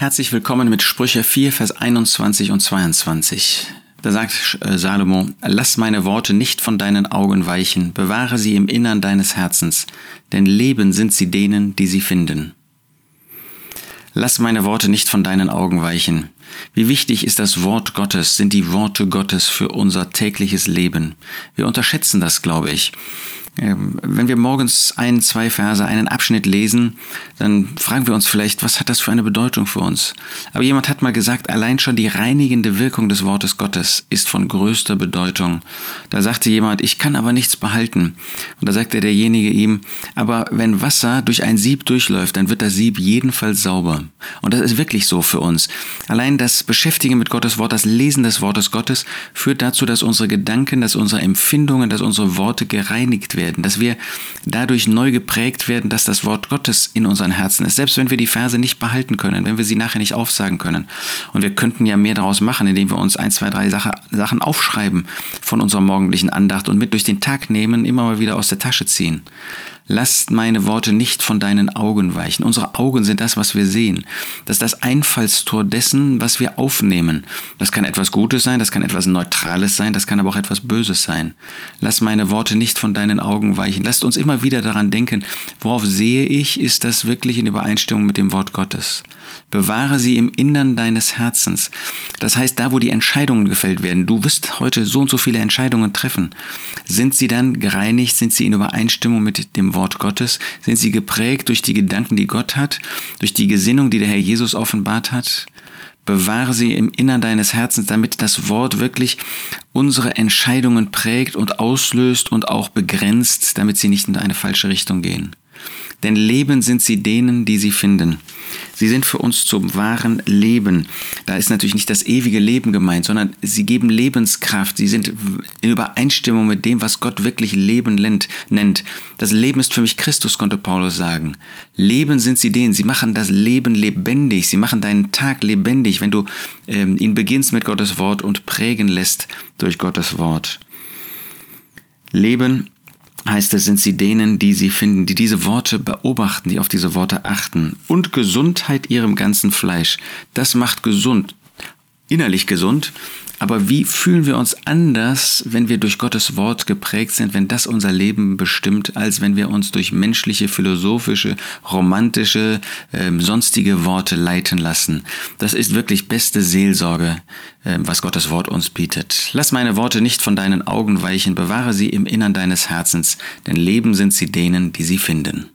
Herzlich willkommen mit Sprüche 4, Vers 21 und 22. Da sagt äh, Salomo, lass meine Worte nicht von deinen Augen weichen, bewahre sie im Innern deines Herzens, denn Leben sind sie denen, die sie finden. Lass meine Worte nicht von deinen Augen weichen. Wie wichtig ist das Wort Gottes, sind die Worte Gottes für unser tägliches Leben. Wir unterschätzen das, glaube ich. Ähm, wenn wir morgens ein, zwei Verse, einen Abschnitt lesen, dann fragen wir uns vielleicht, was hat das für eine Bedeutung für uns? Aber jemand hat mal gesagt, allein schon die reinigende Wirkung des Wortes Gottes ist von größter Bedeutung. Da sagte jemand, ich kann aber nichts behalten. Und da sagte derjenige ihm, aber wenn Wasser durch ein Sieb durchläuft, dann wird das Sieb jedenfalls sauber. Und das ist wirklich so für uns. Allein das Beschäftigen mit Gottes Wort, das Lesen des Wortes Gottes führt dazu, dass unsere Gedanken, dass unsere Empfindungen, dass unsere Worte gereinigt werden werden, dass wir dadurch neu geprägt werden, dass das Wort Gottes in unseren Herzen ist. Selbst wenn wir die Verse nicht behalten können, wenn wir sie nachher nicht aufsagen können. Und wir könnten ja mehr daraus machen, indem wir uns ein, zwei, drei Sachen aufschreiben von unserer morgendlichen Andacht und mit durch den Tag nehmen, immer mal wieder aus der Tasche ziehen. Lasst meine Worte nicht von deinen Augen weichen. Unsere Augen sind das, was wir sehen. Das ist das Einfallstor dessen, was wir aufnehmen. Das kann etwas Gutes sein, das kann etwas Neutrales sein, das kann aber auch etwas Böses sein. Lass meine Worte nicht von deinen Augen weichen. Lasst uns immer wieder daran denken, worauf sehe ich, ist das wirklich in Übereinstimmung mit dem Wort Gottes. Bewahre sie im Innern deines Herzens. Das heißt, da wo die Entscheidungen gefällt werden, du wirst heute so und so viele Entscheidungen treffen. Sind sie dann gereinigt? Sind sie in Übereinstimmung mit dem Wort Gottes? Sind sie geprägt durch die Gedanken, die Gott hat? Durch die Gesinnung, die der Herr Jesus offenbart hat? Bewahre sie im Innern deines Herzens, damit das Wort wirklich unsere Entscheidungen prägt und auslöst und auch begrenzt, damit sie nicht in eine falsche Richtung gehen. Denn Leben sind sie denen, die sie finden. Sie sind für uns zum wahren Leben. Da ist natürlich nicht das ewige Leben gemeint, sondern sie geben Lebenskraft. Sie sind in Übereinstimmung mit dem, was Gott wirklich Leben nennt. Das Leben ist für mich Christus, konnte Paulus sagen. Leben sind sie denen. Sie machen das Leben lebendig. Sie machen deinen Tag lebendig, wenn du ähm, ihn beginnst mit Gottes Wort und prägen lässt durch Gottes Wort. Leben heißt es, sind sie denen, die sie finden, die diese Worte beobachten, die auf diese Worte achten. Und Gesundheit ihrem ganzen Fleisch. Das macht gesund, innerlich gesund, aber wie fühlen wir uns anders, wenn wir durch Gottes Wort geprägt sind, wenn das unser Leben bestimmt, als wenn wir uns durch menschliche, philosophische, romantische, äh, sonstige Worte leiten lassen? Das ist wirklich beste Seelsorge, äh, was Gottes Wort uns bietet. Lass meine Worte nicht von deinen Augen weichen, bewahre sie im Innern deines Herzens, denn Leben sind sie denen, die sie finden.